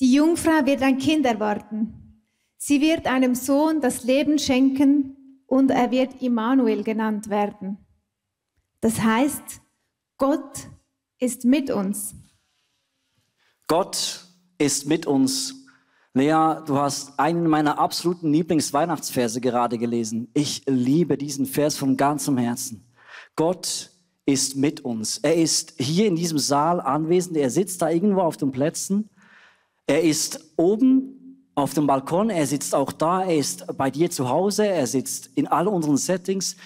Die Jungfrau wird ein Kind erwarten. Sie wird einem Sohn das Leben schenken und er wird Immanuel genannt werden. Das heißt, Gott ist mit uns. Gott ist mit uns. Lea, du hast einen meiner absoluten Lieblingsweihnachtsverse gerade gelesen. Ich liebe diesen Vers von ganzem Herzen. Gott ist mit uns. Er ist hier in diesem Saal anwesend. Er sitzt da irgendwo auf den Plätzen. Er ist oben auf dem Balkon. Er sitzt auch da. Er ist bei dir zu Hause. Er sitzt in all unseren Settings.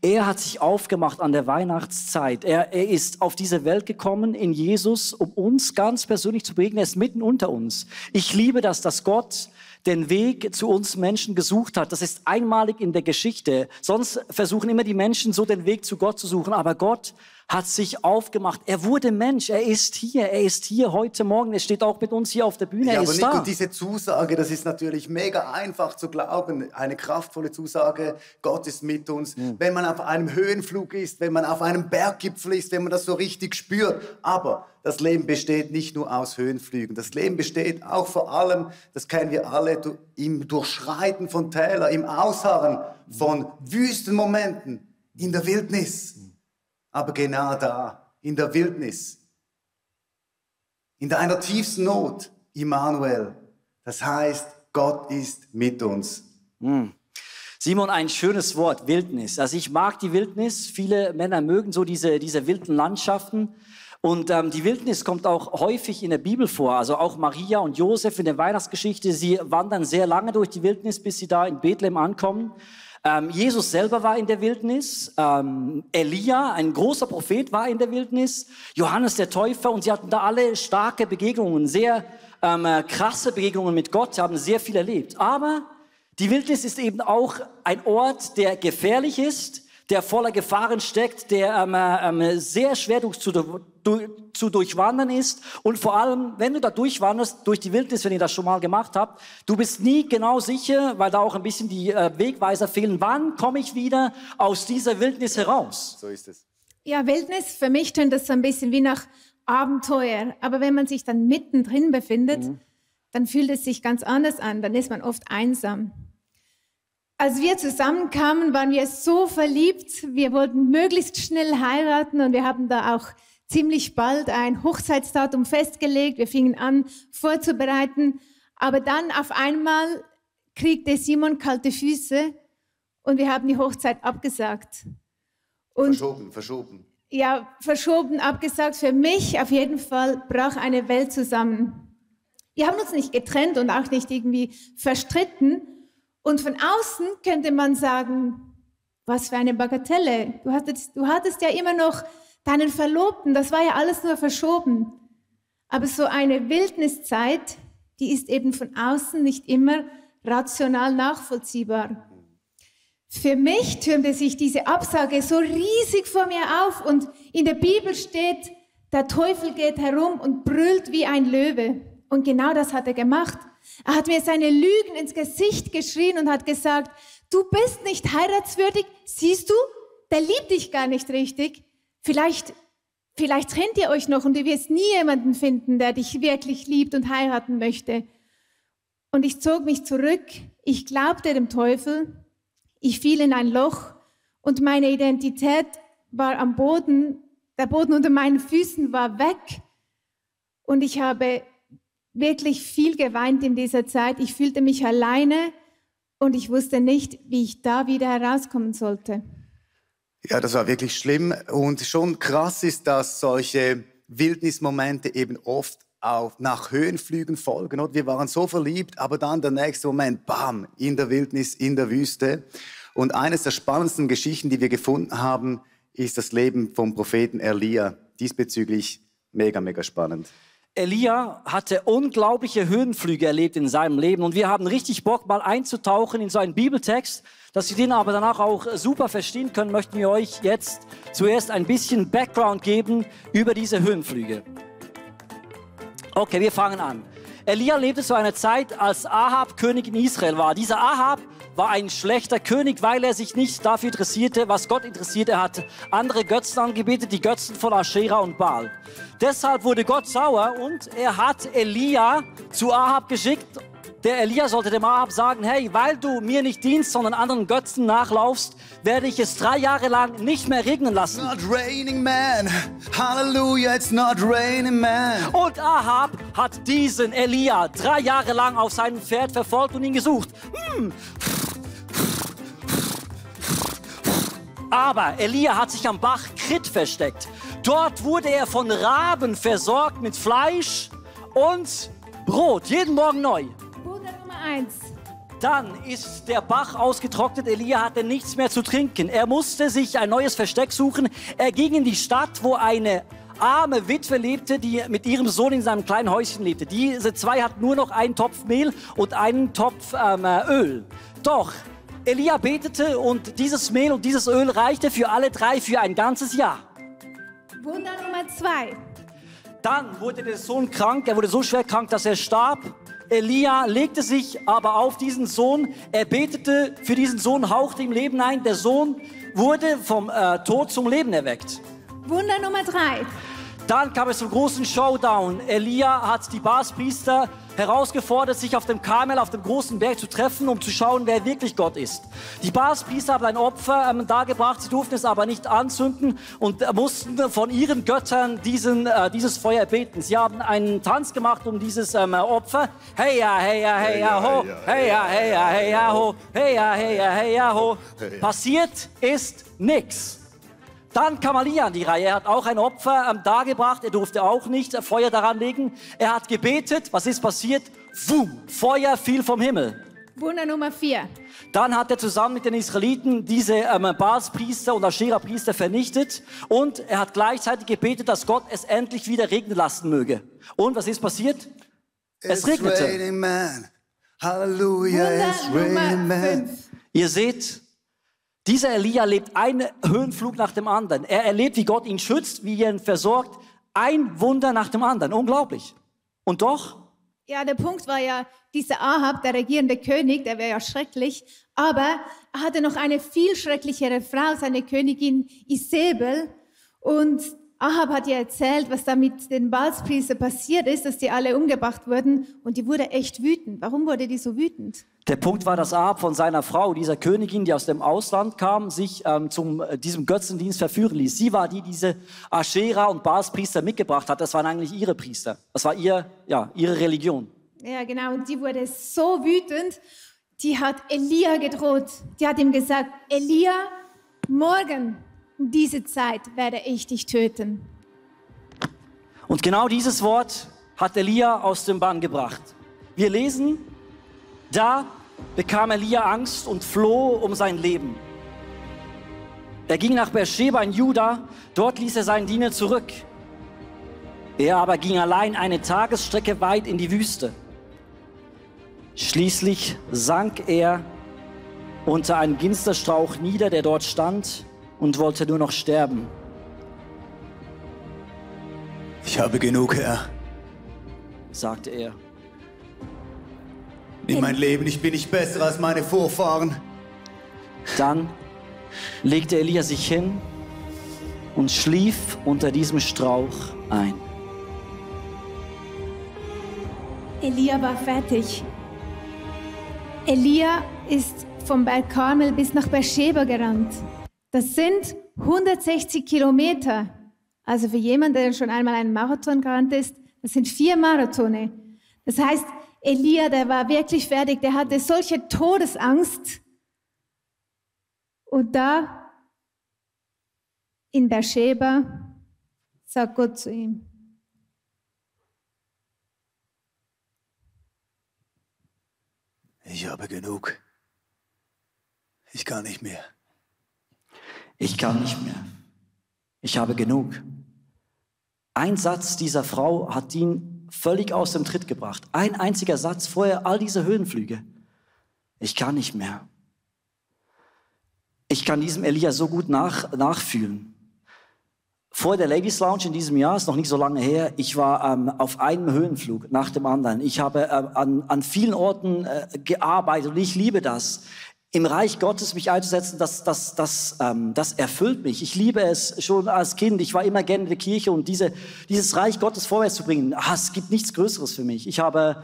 Er hat sich aufgemacht an der Weihnachtszeit. Er, er ist auf diese Welt gekommen in Jesus, um uns ganz persönlich zu begegnen. Er ist mitten unter uns. Ich liebe das, dass Gott den Weg zu uns Menschen gesucht hat. Das ist einmalig in der Geschichte. Sonst versuchen immer die Menschen so den Weg zu Gott zu suchen. Aber Gott hat sich aufgemacht. Er wurde Mensch. Er ist hier. Er ist hier heute Morgen. Er steht auch mit uns hier auf der Bühne. Ja, er aber ist Nico, da. diese Zusage, das ist natürlich mega einfach zu glauben. Eine kraftvolle Zusage, Gott ist mit uns. Wenn man auf einem Höhenflug ist, wenn man auf einem Berggipfel ist, wenn man das so richtig spürt. Aber das Leben besteht nicht nur aus Höhenflügen. Das Leben besteht auch vor allem, das kennen wir alle, im Durchschreiten von Täler, im Ausharren von Wüstenmomenten, in der Wildnis. Aber genau da, in der Wildnis, in deiner tiefsten Not, Immanuel. Das heißt, Gott ist mit uns. Simon, ein schönes Wort, Wildnis. Also ich mag die Wildnis. Viele Männer mögen so diese, diese wilden Landschaften. Und ähm, die Wildnis kommt auch häufig in der Bibel vor. Also auch Maria und Josef in der Weihnachtsgeschichte, sie wandern sehr lange durch die Wildnis, bis sie da in Bethlehem ankommen. Ähm, Jesus selber war in der Wildnis. Ähm, Elia, ein großer Prophet, war in der Wildnis. Johannes der Täufer. Und sie hatten da alle starke Begegnungen, sehr ähm, äh, krasse Begegnungen mit Gott. Haben sehr viel erlebt. Aber die Wildnis ist eben auch ein Ort, der gefährlich ist, der voller Gefahren steckt, der ähm, ähm, sehr schwer zu, zu durchwandern ist. Und vor allem, wenn du da durchwanderst, durch die Wildnis, wenn ihr das schon mal gemacht habt, du bist nie genau sicher, weil da auch ein bisschen die äh, Wegweiser fehlen, wann komme ich wieder aus dieser Wildnis heraus? So ist es. Ja, Wildnis, für mich tönt das so ein bisschen wie nach Abenteuer. Aber wenn man sich dann mittendrin befindet, dann fühlt es sich ganz anders an. Dann ist man oft einsam. Als wir zusammenkamen, waren wir so verliebt. Wir wollten möglichst schnell heiraten und wir haben da auch ziemlich bald ein Hochzeitsdatum festgelegt. Wir fingen an vorzubereiten. Aber dann auf einmal kriegte Simon kalte Füße und wir haben die Hochzeit abgesagt. Und Verschoben, verschoben. ja, verschoben, abgesagt. Für mich auf jeden Fall brach eine Welt zusammen. Wir haben uns nicht getrennt und auch nicht irgendwie verstritten. Und von außen könnte man sagen, was für eine Bagatelle. Du hattest, du hattest ja immer noch deinen Verlobten. Das war ja alles nur verschoben. Aber so eine Wildniszeit, die ist eben von außen nicht immer rational nachvollziehbar. Für mich türmte sich diese Absage so riesig vor mir auf und in der Bibel steht, der Teufel geht herum und brüllt wie ein Löwe. Und genau das hat er gemacht. Er hat mir seine Lügen ins Gesicht geschrien und hat gesagt, du bist nicht heiratswürdig, siehst du, der liebt dich gar nicht richtig. Vielleicht, vielleicht trennt ihr euch noch und du wirst nie jemanden finden, der dich wirklich liebt und heiraten möchte. Und ich zog mich zurück. Ich glaubte dem Teufel. Ich fiel in ein Loch und meine Identität war am Boden. Der Boden unter meinen Füßen war weg. Und ich habe wirklich viel geweint in dieser Zeit. Ich fühlte mich alleine und ich wusste nicht, wie ich da wieder herauskommen sollte. Ja, das war wirklich schlimm. Und schon krass ist, dass solche Wildnismomente eben oft auch nach Höhenflügen folgen. Und wir waren so verliebt, aber dann der nächste Moment, bam, in der Wildnis, in der Wüste. Und eines der spannendsten Geschichten, die wir gefunden haben, ist das Leben vom Propheten Elia. Diesbezüglich mega, mega spannend. Elia hatte unglaubliche Höhenflüge erlebt in seinem Leben und wir haben richtig Bock, mal einzutauchen in so einen Bibeltext. Dass wir den aber danach auch super verstehen können, möchten wir euch jetzt zuerst ein bisschen Background geben über diese Höhenflüge. Okay, wir fangen an. Elia lebte zu einer Zeit, als Ahab König in Israel war. Dieser Ahab war ein schlechter König, weil er sich nicht dafür interessierte, was Gott interessiert. Er hat andere Götzen angebetet, die Götzen von Aschera und Baal. Deshalb wurde Gott sauer und er hat Elia zu Ahab geschickt der Elia sollte dem Ahab sagen, hey, weil du mir nicht dienst, sondern anderen Götzen nachlaufst, werde ich es drei Jahre lang nicht mehr regnen lassen. Not raining man. Hallelujah, it's not raining man. Und Ahab hat diesen Elia drei Jahre lang auf seinem Pferd verfolgt und ihn gesucht. Hm. Aber Elia hat sich am Bach Krit versteckt. Dort wurde er von Raben versorgt mit Fleisch und Brot, jeden Morgen neu. Wunder Nummer eins. Dann ist der Bach ausgetrocknet. Elia hatte nichts mehr zu trinken. Er musste sich ein neues Versteck suchen. Er ging in die Stadt, wo eine arme Witwe lebte, die mit ihrem Sohn in seinem kleinen Häuschen lebte. Diese zwei hatten nur noch einen Topf Mehl und einen Topf ähm, äh, Öl. Doch Elia betete und dieses Mehl und dieses Öl reichte für alle drei für ein ganzes Jahr. Wunder Nummer zwei. Dann wurde der Sohn krank, er wurde so schwer krank, dass er starb. Elia legte sich aber auf diesen Sohn, er betete für diesen Sohn, hauchte ihm Leben ein. Der Sohn wurde vom äh, Tod zum Leben erweckt. Wunder Nummer drei. Dann kam es zum großen Showdown. Elia hat die Baspriester herausgefordert, sich auf dem Karmel, auf dem großen Berg zu treffen, um zu schauen, wer wirklich Gott ist. Die Baspriester haben ein Opfer ähm, dargebracht, sie durften es aber nicht anzünden und äh, mussten von ihren Göttern diesen, äh, dieses Feuer beten. Sie haben einen Tanz gemacht um dieses ähm, Opfer. Hey ja, hey ja, hey ja, ho, hey ja, hey ja, hey ja, ho, hey ja, hey ja, hey ja, ho. Passiert ist nix. Dann kam Elia an die Reihe. Er hat auch ein Opfer ähm, dargebracht. Er durfte auch nicht äh, Feuer daran legen. Er hat gebetet. Was ist passiert? Wum, Feuer fiel vom Himmel. Wunder Nummer vier. Dann hat er zusammen mit den Israeliten diese ähm, Baalspriester und Aschera-Priester vernichtet. Und er hat gleichzeitig gebetet, dass Gott es endlich wieder regnen lassen möge. Und was ist passiert? Es It's regnete. raining man. Hallelujah, it's Wunder raining man. fünf. Ihr seht, dieser Elia lebt einen Höhenflug nach dem anderen. Er erlebt, wie Gott ihn schützt, wie er ihn versorgt. Ein Wunder nach dem anderen. Unglaublich. Und doch, Ja, der Punkt war ja, dieser Ahab, der regierende König, der wäre ja schrecklich, aber er hatte noch eine viel schrecklichere Frau, seine Königin Isabel. Und Ahab hat ihr erzählt, was da mit den Baalspriestern passiert ist, dass die alle umgebracht wurden. Und die wurde echt wütend. Warum wurde die so wütend? der Punkt war, dass Ahab von seiner Frau, dieser Königin, die aus dem Ausland kam, sich ähm, zum äh, diesem Götzendienst verführen ließ. Sie war die, die diese Aschera und Baalspriester mitgebracht hat. Das waren eigentlich ihre Priester. Das war ihr, ja, ihre Religion. Ja, genau. Und die wurde so wütend, die hat Elia gedroht. Die hat ihm gesagt, Elia, morgen diese Zeit werde ich dich töten. Und genau dieses Wort hat Elia aus dem Bann gebracht. Wir lesen, da bekam Elia Angst und floh um sein Leben. Er ging nach Beersheba in Juda, dort ließ er seinen Diener zurück. Er aber ging allein eine Tagesstrecke weit in die Wüste. Schließlich sank er unter einem Ginsterstrauch nieder, der dort stand, und wollte nur noch sterben. Ich habe genug, Herr. sagte er. Nimm mein Leben, ich bin nicht besser als meine Vorfahren. Dann legte Elia sich hin und schlief unter diesem Strauch ein. Elia war fertig. Elia ist vom Berg Karmel bis nach Beersheba gerannt. Das sind 160 Kilometer. Also für jemanden, der schon einmal einen Marathon gerannt ist, das sind vier Marathone. Das heißt, Elia, der war wirklich fertig, der hatte solche Todesangst. Und da in Beersheba sagt Gott zu ihm, Ich habe genug. Ich kann nicht mehr. Ich kann nicht mehr. Ich habe genug. Ein Satz dieser Frau hat ihn völlig aus dem Tritt gebracht. Ein einziger Satz vorher, all diese Höhenflüge. Ich kann nicht mehr. Ich kann diesem Elia so gut nach, nachfühlen. vor der Ladies Lounge in diesem Jahr, ist noch nicht so lange her, ich war ähm, auf einem Höhenflug nach dem anderen. Ich habe ähm, an, an vielen Orten äh, gearbeitet und ich liebe das im Reich Gottes mich einzusetzen, das, das, das, ähm, das erfüllt mich. Ich liebe es schon als Kind. Ich war immer gerne in der Kirche und diese, dieses Reich Gottes vorwärts zu bringen, ah, es gibt nichts Größeres für mich. Ich habe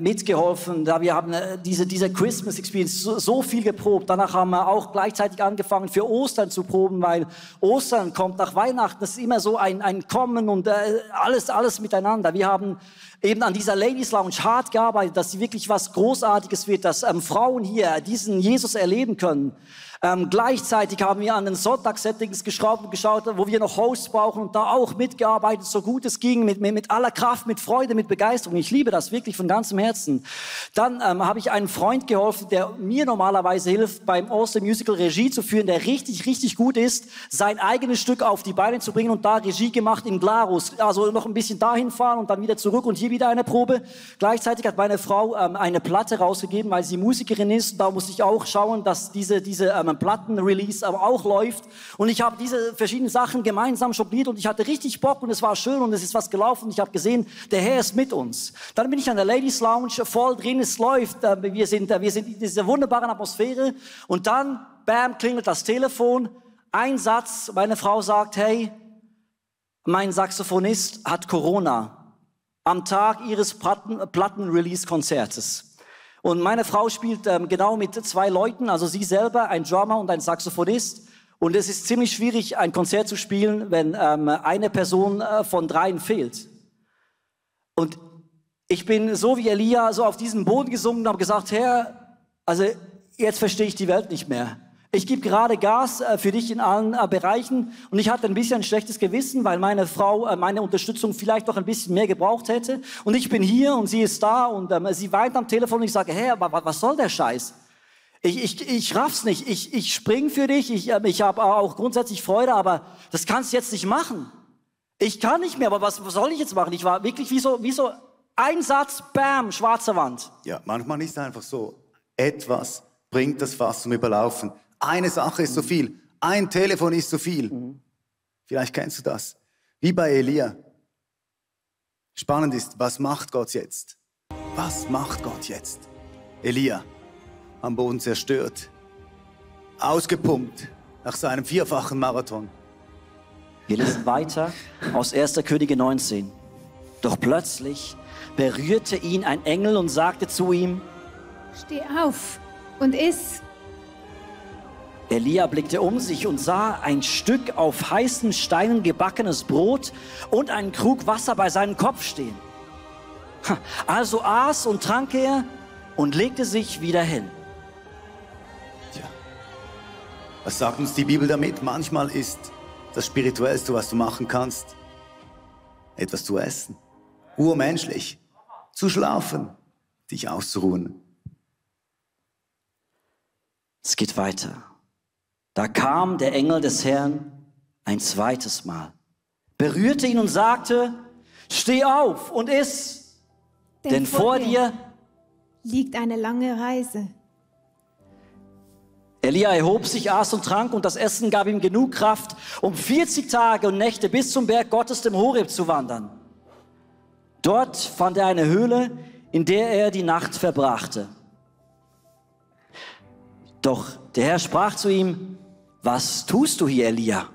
mitgeholfen, da wir haben äh, diese, diese Christmas Experience so, so viel geprobt. Danach haben wir auch gleichzeitig angefangen für Ostern zu proben, weil Ostern kommt nach Weihnachten. Das ist immer so ein, ein Kommen und äh, alles, alles miteinander. Wir haben eben an dieser Ladies Lounge hart gearbeitet, dass sie wirklich was Großartiges wird, dass ähm, Frauen hier diesen Jesus erleben können. Ähm, gleichzeitig haben wir an den Sonntagssettings geschraubt geschaut, wo wir noch Hosts brauchen und da auch mitgearbeitet, so gut es ging, mit, mit, aller Kraft, mit Freude, mit Begeisterung. Ich liebe das wirklich von ganzem Herzen. Dann ähm, habe ich einen Freund geholfen, der mir normalerweise hilft, beim Austin Musical Regie zu führen, der richtig, richtig gut ist, sein eigenes Stück auf die Beine zu bringen und da Regie gemacht in Glarus. Also noch ein bisschen dahin fahren und dann wieder zurück und hier wieder eine Probe. Gleichzeitig hat meine Frau ähm, eine Platte rausgegeben, weil sie Musikerin ist. Da muss ich auch schauen, dass diese, diese ähm, ähm, Plattenrelease aber auch läuft. Und ich habe diese verschiedenen Sachen gemeinsam jongliert und ich hatte richtig Bock und es war schön und es ist was gelaufen und ich habe gesehen, der Herr ist mit uns. Dann bin ich an der Ladies Lounge voll drin, es läuft, äh, wir sind, äh, wir sind in dieser wunderbaren Atmosphäre und dann, bam, klingelt das Telefon, ein Satz, meine Frau sagt, hey, mein Saxophonist hat Corona am Tag ihres Platten-Release-Konzertes. Und meine Frau spielt ähm, genau mit zwei Leuten, also sie selber, ein Drummer und ein Saxophonist. Und es ist ziemlich schwierig, ein Konzert zu spielen, wenn ähm, eine Person äh, von dreien fehlt. Und ich bin so wie Elia so auf diesen Boden gesungen und habe gesagt, Herr, also jetzt verstehe ich die Welt nicht mehr. Ich gebe gerade Gas äh, für dich in allen äh, Bereichen und ich hatte ein bisschen ein schlechtes Gewissen, weil meine Frau äh, meine Unterstützung vielleicht noch ein bisschen mehr gebraucht hätte. Und ich bin hier und sie ist da und ähm, sie weint am Telefon und ich sage, hey, aber was soll der Scheiß? Ich, ich, ich raff's nicht. Ich, ich spring für dich. Ich, äh, ich habe auch grundsätzlich Freude, aber das kannst du jetzt nicht machen. Ich kann nicht mehr, aber was, was soll ich jetzt machen? Ich war wirklich wie so, wie so ein Satz, bam, schwarze Wand. Ja, manchmal ist es einfach so, etwas bringt das Fass zum Überlaufen. Eine Sache ist so viel. Ein Telefon ist so viel. Vielleicht kennst du das. Wie bei Elia. Spannend ist, was macht Gott jetzt? Was macht Gott jetzt? Elia, am Boden zerstört, ausgepumpt nach seinem vierfachen Marathon. Wir lesen weiter aus 1. Könige 19. Doch plötzlich berührte ihn ein Engel und sagte zu ihm, Steh auf und iss. Elia blickte um sich und sah ein Stück auf heißen Steinen gebackenes Brot und einen Krug Wasser bei seinem Kopf stehen. Also aß und trank er und legte sich wieder hin. Tja, was sagt uns die Bibel damit? Manchmal ist das Spirituellste, was du machen kannst, etwas zu essen. Urmenschlich. Zu schlafen, dich auszuruhen. Es geht weiter. Da kam der Engel des Herrn ein zweites Mal, berührte ihn und sagte, steh auf und iss, denn, denn vor dir liegt eine lange Reise. Elia erhob sich, aß und trank und das Essen gab ihm genug Kraft, um 40 Tage und Nächte bis zum Berg Gottes, dem Horeb, zu wandern. Dort fand er eine Höhle, in der er die Nacht verbrachte. Doch der Herr sprach zu ihm, was tust du hier, Elia?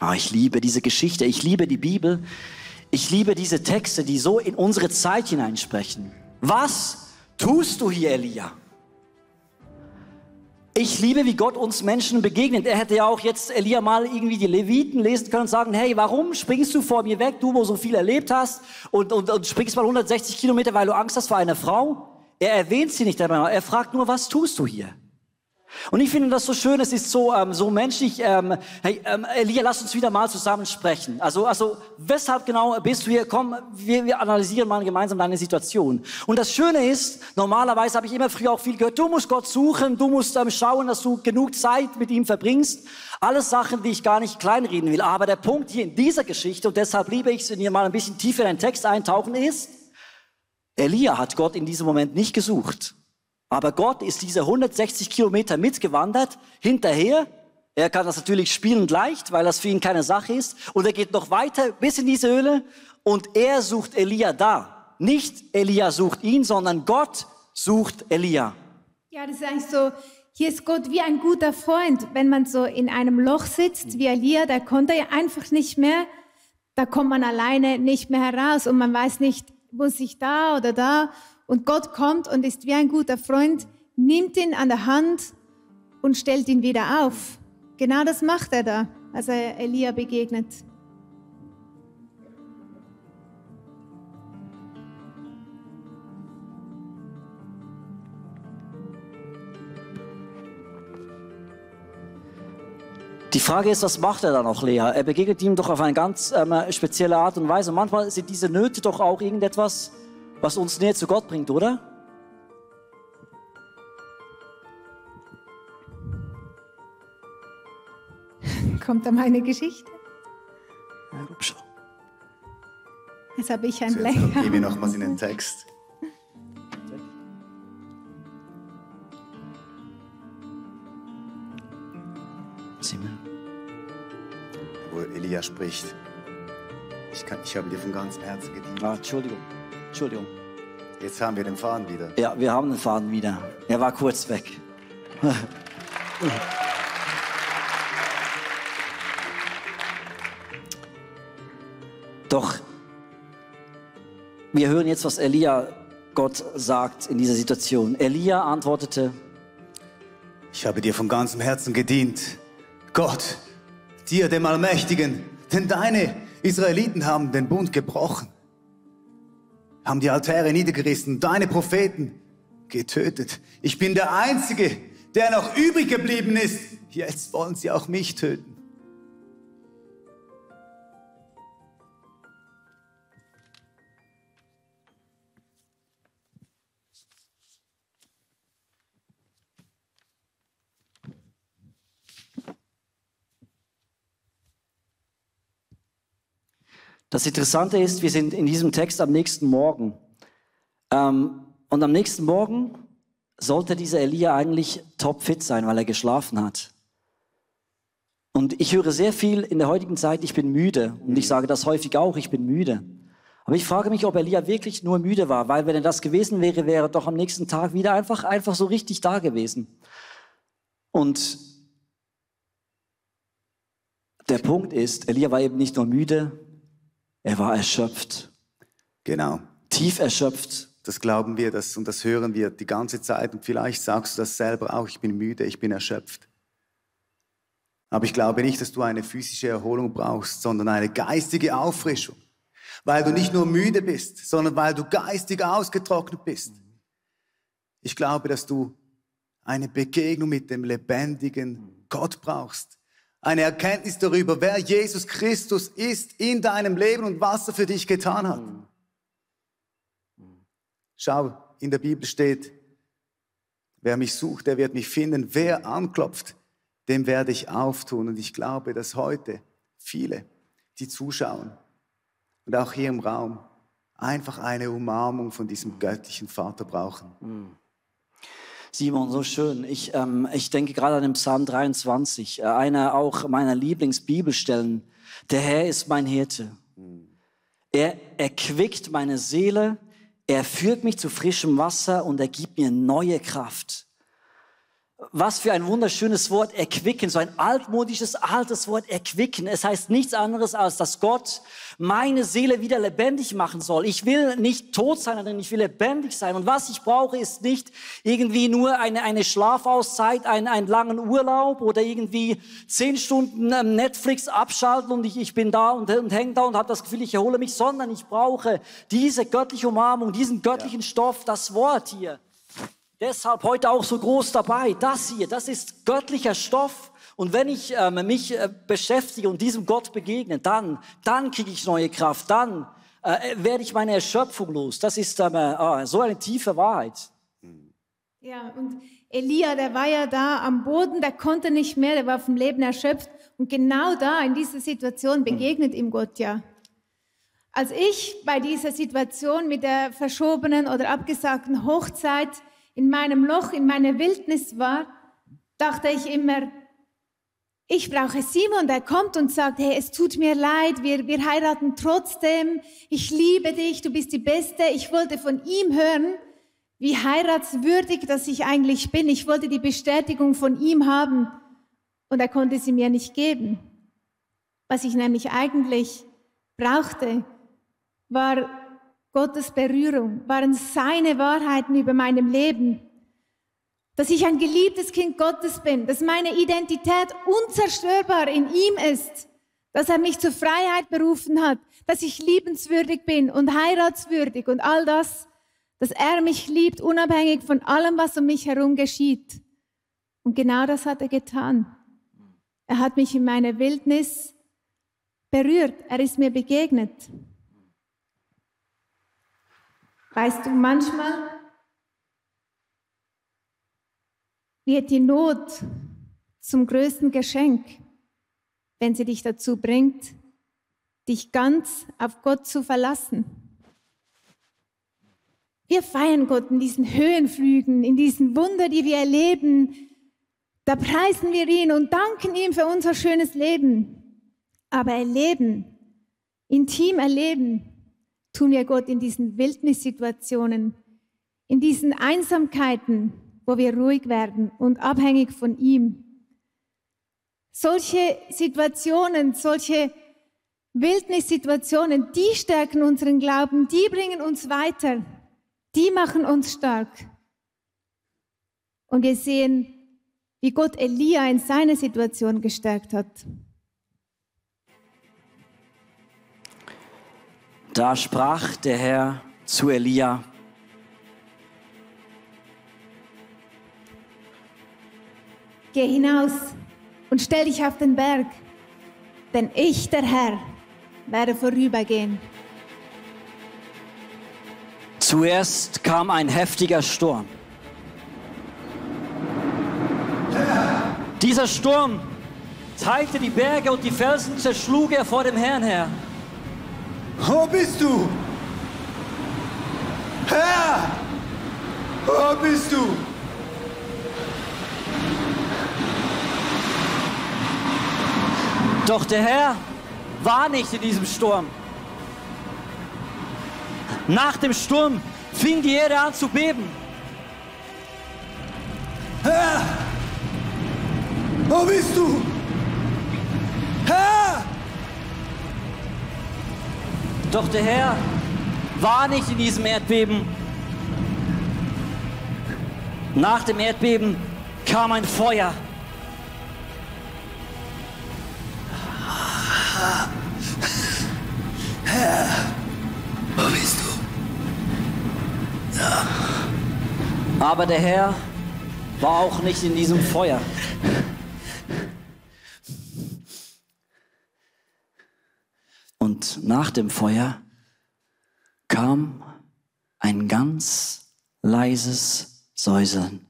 Oh, ich liebe diese Geschichte, ich liebe die Bibel, ich liebe diese Texte, die so in unsere Zeit hineinsprechen. Was tust du hier, Elia? Ich liebe, wie Gott uns Menschen begegnet. Er hätte ja auch jetzt Elia mal irgendwie die Leviten lesen können und sagen, hey, warum springst du vor mir weg, du, wo so viel erlebt hast und, und, und springst mal 160 Kilometer, weil du Angst hast vor einer Frau? Er erwähnt sie nicht einmal, er fragt nur, was tust du hier? Und ich finde das so schön, es ist so, ähm, so menschlich. Ähm, hey, ähm, Elia, lass uns wieder mal zusammen sprechen. Also, also weshalb genau bist du hier? Komm, wir, wir analysieren mal gemeinsam deine Situation. Und das Schöne ist, normalerweise habe ich immer früher auch viel gehört, du musst Gott suchen, du musst ähm, schauen, dass du genug Zeit mit ihm verbringst. Alles Sachen, die ich gar nicht kleinreden will. Aber der Punkt hier in dieser Geschichte, und deshalb liebe ich es, wenn wir mal ein bisschen tiefer in den Text eintauchen, ist, Elia hat Gott in diesem Moment nicht gesucht. Aber Gott ist diese 160 Kilometer mitgewandert, hinterher, Er kann das natürlich spielend leicht, weil das für ihn keine Sache ist. Und er geht noch weiter bis in diese Höhle und er sucht Elia da. Nicht Elia sucht ihn, sondern Gott sucht Elia. Ja, das ist eigentlich so, hier ist Gott wie ein guter Freund. Wenn man so in einem Loch sitzt, wie Elia, da konnte er einfach nicht mehr, da kommt man alleine nicht mehr heraus und man weiß nicht, muss ich da oder da. Und Gott kommt und ist wie ein guter Freund, nimmt ihn an der Hand und stellt ihn wieder auf. Genau das macht er da, als er Elia begegnet. Die Frage ist, was macht er dann noch, Lea? Er begegnet ihm doch auf eine ganz ähm, spezielle Art und Weise. manchmal sind diese Nöte doch auch irgendetwas, was uns näher zu Gott bringt, oder? Kommt da meine Geschichte? Ja, glaub schon. Jetzt habe ich ein So, jetzt Blech. gehen wir nochmals in den Text. Simon. wo Elia spricht. Ich, kann, ich habe dir von ganzem Herzen gedient. Ah, Entschuldigung. Entschuldigung. Jetzt haben wir den Faden wieder. Ja, wir haben den Faden wieder. Er war kurz weg. Doch wir hören jetzt, was Elia Gott sagt in dieser Situation. Elia antwortete, Ich habe dir von ganzem Herzen gedient. Gott, dir, dem Allmächtigen, denn deine Israeliten haben den Bund gebrochen, haben die Altäre niedergerissen, deine Propheten getötet. Ich bin der Einzige, der noch übrig geblieben ist. Jetzt wollen sie auch mich töten. Das Interessante ist, wir sind in diesem Text am nächsten Morgen. Ähm, und am nächsten Morgen sollte dieser Elia eigentlich topfit sein, weil er geschlafen hat. Und ich höre sehr viel in der heutigen Zeit, ich bin müde. Und ich sage das häufig auch, ich bin müde. Aber ich frage mich, ob Elia wirklich nur müde war, weil wenn er das gewesen wäre, wäre er doch am nächsten Tag wieder einfach, einfach so richtig da gewesen. Und der Punkt ist, Elia war eben nicht nur müde, er war erschöpft, Genau. tief erschöpft. Das glauben wir das, und das hören wir die ganze Zeit. Und vielleicht sagst du das selber auch, ich bin müde, ich bin erschöpft. Aber ich glaube nicht, dass du eine physische Erholung brauchst, sondern eine geistige Auffrischung. Weil du nicht nur müde bist, sondern weil du geistig ausgetrocknet bist. Ich glaube, dass du eine Begegnung mit dem lebendigen Gott brauchst. Eine Erkenntnis darüber, wer Jesus Christus ist in deinem Leben und was er für dich getan hat. Schau, in der Bibel steht, wer mich sucht, der wird mich finden. Wer anklopft, dem werde ich auftun. Und ich glaube, dass heute viele, die zuschauen und auch hier im Raum, einfach eine Umarmung von diesem göttlichen Vater brauchen. Simon, so schön. Ich, ähm, ich denke gerade an den Psalm 23, äh, einer auch meiner Lieblingsbibelstellen. Der Herr ist mein Hirte. Er erquickt meine Seele, er führt mich zu frischem Wasser und er gibt mir neue Kraft. Was für ein wunderschönes Wort erquicken, so ein altmodisches, altes Wort erquicken. Es heißt nichts anderes, als dass Gott meine Seele wieder lebendig machen soll. Ich will nicht tot sein, sondern ich will lebendig sein. Und was ich brauche, ist nicht irgendwie nur eine, eine Schlafauszeit, einen, einen langen Urlaub oder irgendwie zehn Stunden ähm, Netflix abschalten und ich, ich bin da und, und hänge da und habe das Gefühl, ich erhole mich, sondern ich brauche diese göttliche Umarmung, diesen göttlichen Stoff, das Wort hier. Deshalb heute auch so groß dabei. Das hier, das ist göttlicher Stoff. Und wenn ich ähm, mich äh, beschäftige und diesem Gott begegne, dann, dann kriege ich neue Kraft. Dann äh, werde ich meine Erschöpfung los. Das ist ähm, äh, so eine tiefe Wahrheit. Ja, und Elia, der war ja da am Boden, der konnte nicht mehr, der war vom Leben erschöpft. Und genau da, in dieser Situation, begegnet ihm Gott ja. Als ich bei dieser Situation mit der verschobenen oder abgesagten Hochzeit in meinem Loch, in meiner Wildnis war, dachte ich immer, ich brauche Simon, der kommt und sagt, hey, es tut mir leid, wir, wir heiraten trotzdem, ich liebe dich, du bist die Beste. Ich wollte von ihm hören, wie heiratswürdig dass ich eigentlich bin. Ich wollte die Bestätigung von ihm haben und er konnte sie mir nicht geben. Was ich nämlich eigentlich brauchte, war Gottes Berührung, waren seine Wahrheiten über meinem Leben dass ich ein geliebtes Kind Gottes bin, dass meine Identität unzerstörbar in ihm ist, dass er mich zur Freiheit berufen hat, dass ich liebenswürdig bin und heiratswürdig und all das, dass er mich liebt, unabhängig von allem, was um mich herum geschieht. Und genau das hat er getan. Er hat mich in meiner Wildnis berührt, er ist mir begegnet. Weißt du, manchmal wird die Not zum größten Geschenk, wenn sie dich dazu bringt, dich ganz auf Gott zu verlassen. Wir feiern Gott in diesen Höhenflügen, in diesen Wunder, die wir erleben. Da preisen wir ihn und danken ihm für unser schönes Leben. Aber erleben, intim erleben, tun wir Gott in diesen Wildnissituationen, in diesen Einsamkeiten, wo wir ruhig werden und abhängig von ihm. Solche Situationen, solche Wildnissituationen, die stärken unseren Glauben, die bringen uns weiter, die machen uns stark. Und wir sehen, wie Gott Elia in seiner Situation gestärkt hat. Da sprach der Herr zu Elia, Geh hinaus und stell dich auf den Berg, denn ich, der Herr, werde vorübergehen. Zuerst kam ein heftiger Sturm. Dieser Sturm teilte die Berge und die Felsen zerschlug er vor dem Herrn her. Wo bist du? Herr! Wo bist du? Doch der Herr war nicht in diesem Sturm. Nach dem Sturm fing die Erde an zu beben. Herr! Wo bist du? Doch der Herr war nicht in diesem Erdbeben. Nach dem Erdbeben kam ein Feuer. Herr, wo bist du? Ja. Aber der Herr war auch nicht in diesem Feuer. Und nach dem Feuer kam ein ganz leises Säuseln.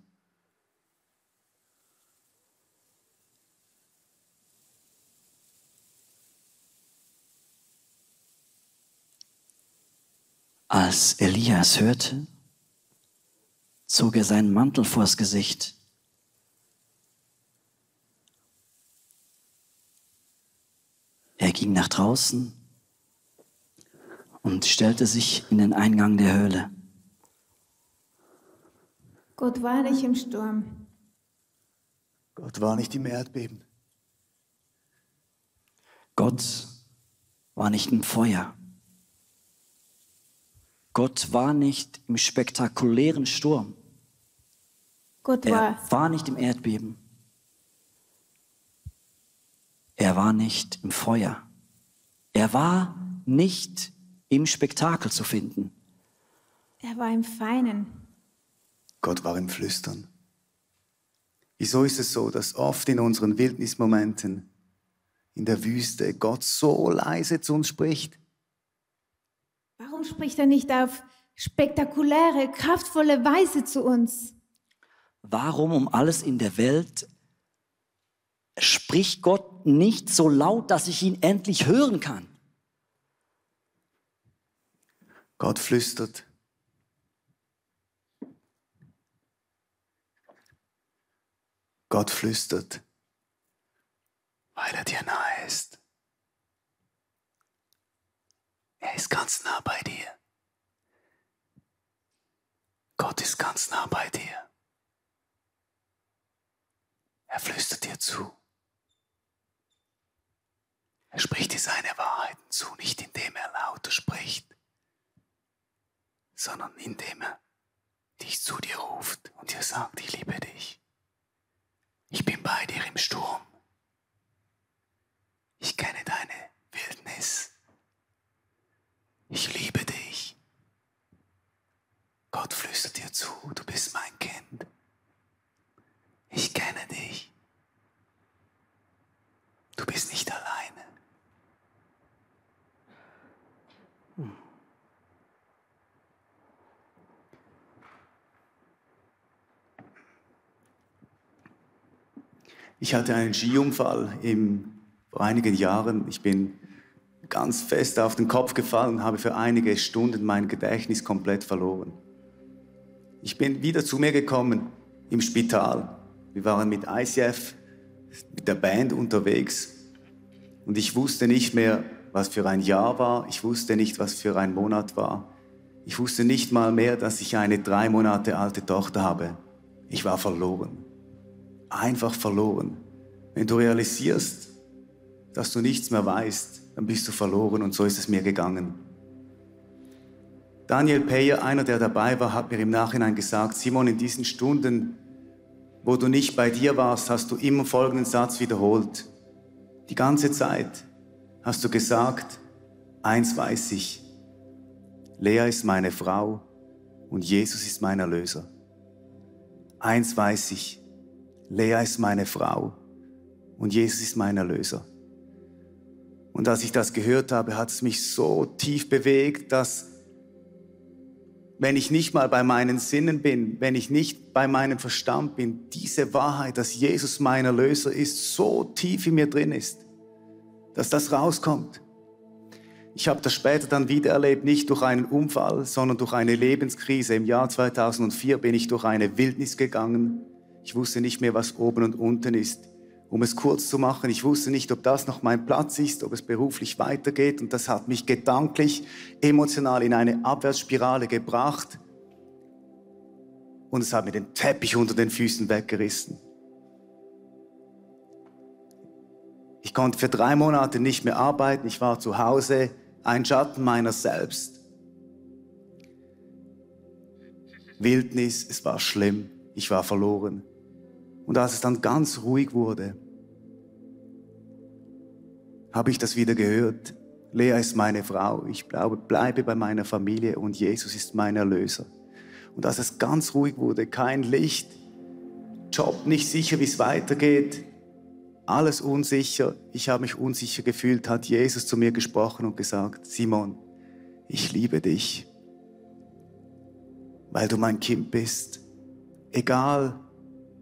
Als Elias hörte, zog er seinen Mantel vors Gesicht. Er ging nach draußen und stellte sich in den Eingang der Höhle. Gott war nicht im Sturm. Gott war nicht im Erdbeben. Gott war nicht im Feuer. Gott war nicht im spektakulären Sturm. Gott er war, war nicht im Erdbeben. Er war nicht im Feuer. Er war nicht im Spektakel zu finden. er war im Feinen. Gott war im Flüstern. Wieso ist es so, dass oft in unseren Wildnismomenten in der Wüste Gott so leise zu uns spricht? Warum spricht er nicht auf spektakuläre, kraftvolle Weise zu uns? Warum um alles in der Welt spricht Gott nicht so laut, dass ich ihn endlich hören kann? Gott flüstert. Gott flüstert. weil er dir nahe ist. Er ist ganz nah bei dir. Gott ist ganz nah bei dir. Er flüstert dir zu. Er spricht dir seine Wahrheiten zu, nicht indem er lauter spricht, sondern indem er dich zu dir ruft und dir sagt, ich liebe dich. Ich bin bei dir im Sturm. Ich kenne deine Wildnis. Ich liebe dich. Gott flüstert dir zu, du bist mein Kind. Ich kenne dich. Du bist nicht alleine. Ich hatte einen Skiunfall im, vor einigen Jahren. Ich bin ganz fest auf den Kopf gefallen und habe für einige Stunden mein Gedächtnis komplett verloren. Ich bin wieder zu mir gekommen im Spital. Wir waren mit ICF, mit der Band unterwegs und ich wusste nicht mehr, was für ein Jahr war. Ich wusste nicht, was für ein Monat war. Ich wusste nicht mal mehr, dass ich eine drei Monate alte Tochter habe. Ich war verloren einfach verloren. Wenn du realisierst, dass du nichts mehr weißt, dann bist du verloren und so ist es mir gegangen. Daniel Peyer, einer, der dabei war, hat mir im Nachhinein gesagt, Simon, in diesen Stunden, wo du nicht bei dir warst, hast du immer folgenden Satz wiederholt. Die ganze Zeit hast du gesagt, eins weiß ich, Lea ist meine Frau und Jesus ist mein Erlöser. Eins weiß ich, Lea ist meine Frau und Jesus ist mein Erlöser. Und als ich das gehört habe, hat es mich so tief bewegt, dass wenn ich nicht mal bei meinen Sinnen bin, wenn ich nicht bei meinem Verstand bin, diese Wahrheit, dass Jesus mein Erlöser ist, so tief in mir drin ist, dass das rauskommt. Ich habe das später dann wieder erlebt, nicht durch einen Unfall, sondern durch eine Lebenskrise. Im Jahr 2004 bin ich durch eine Wildnis gegangen ich wusste nicht mehr, was oben und unten ist. Um es kurz zu machen, ich wusste nicht, ob das noch mein Platz ist, ob es beruflich weitergeht. Und das hat mich gedanklich, emotional in eine Abwärtsspirale gebracht. Und es hat mir den Teppich unter den Füßen weggerissen. Ich konnte für drei Monate nicht mehr arbeiten. Ich war zu Hause, ein Schatten meiner selbst. Wildnis, es war schlimm. Ich war verloren. Und als es dann ganz ruhig wurde, habe ich das wieder gehört. Lea ist meine Frau, ich bleibe bei meiner Familie und Jesus ist mein Erlöser. Und als es ganz ruhig wurde, kein Licht, Job nicht sicher, wie es weitergeht, alles unsicher, ich habe mich unsicher gefühlt, hat Jesus zu mir gesprochen und gesagt, Simon, ich liebe dich, weil du mein Kind bist. Egal,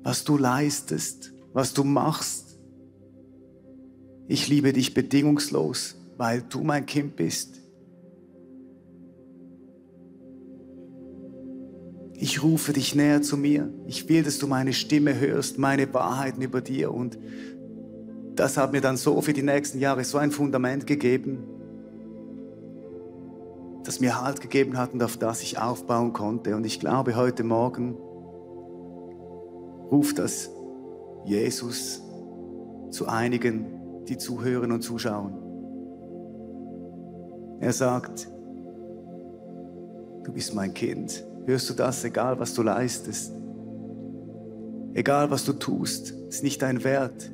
was du leistest, was du machst. Ich liebe dich bedingungslos, weil du mein Kind bist. Ich rufe dich näher zu mir. Ich will, dass du meine Stimme hörst, meine Wahrheiten über dir. Und das hat mir dann so für die nächsten Jahre so ein Fundament gegeben, das mir Halt gegeben hat und auf das ich aufbauen konnte. Und ich glaube, heute Morgen ruft das Jesus zu einigen, die zuhören und zuschauen. Er sagt, du bist mein Kind. Hörst du das, egal was du leistest? Egal was du tust, ist nicht dein Wert.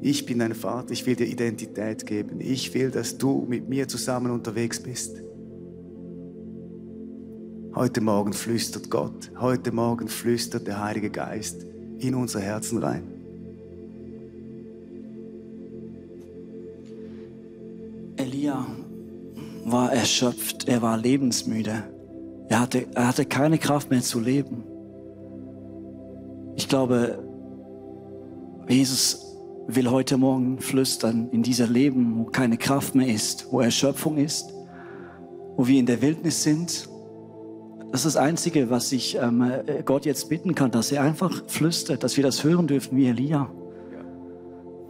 Ich bin dein Vater, ich will dir Identität geben. Ich will, dass du mit mir zusammen unterwegs bist. Heute Morgen flüstert Gott, heute Morgen flüstert der Heilige Geist in unser Herzen rein. Elia war erschöpft, er war lebensmüde. Er hatte, er hatte keine Kraft mehr zu leben. Ich glaube, Jesus will heute Morgen flüstern in dieser Leben, wo keine Kraft mehr ist, wo Erschöpfung ist, wo wir in der Wildnis sind das ist das Einzige, was ich ähm, Gott jetzt bitten kann, dass er einfach flüstert, dass wir das hören dürfen wie Elia.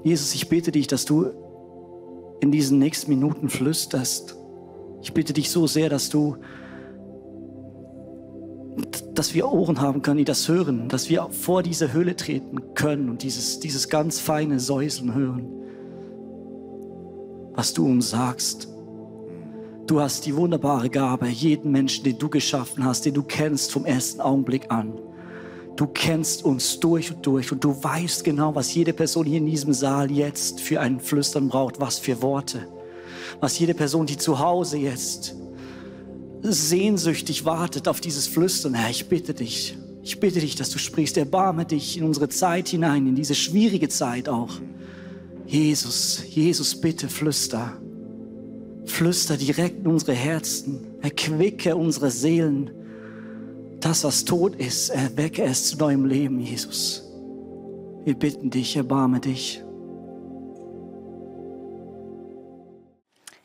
Jesus, ich bitte dich, dass du in diesen nächsten Minuten flüsterst. Ich bitte dich so sehr, dass du, dass wir Ohren haben können, die das hören, dass wir vor diese Höhle treten können und dieses, dieses ganz feine Säuseln hören, was du uns sagst. Du hast die wunderbare Gabe, jeden Menschen, den du geschaffen hast, den du kennst vom ersten Augenblick an. Du kennst uns durch und durch und du weißt genau, was jede Person hier in diesem Saal jetzt für ein Flüstern braucht, was für Worte. Was jede Person, die zu Hause jetzt sehnsüchtig wartet auf dieses Flüstern. Herr, ich bitte dich, ich bitte dich, dass du sprichst. Erbarme dich in unsere Zeit hinein, in diese schwierige Zeit auch. Jesus, Jesus, bitte flüster. Flüster direkt in unsere Herzen. Erquicke unsere Seelen. Das, was tot ist, erwecke es zu neuem Leben, Jesus. Wir bitten dich, erbarme dich.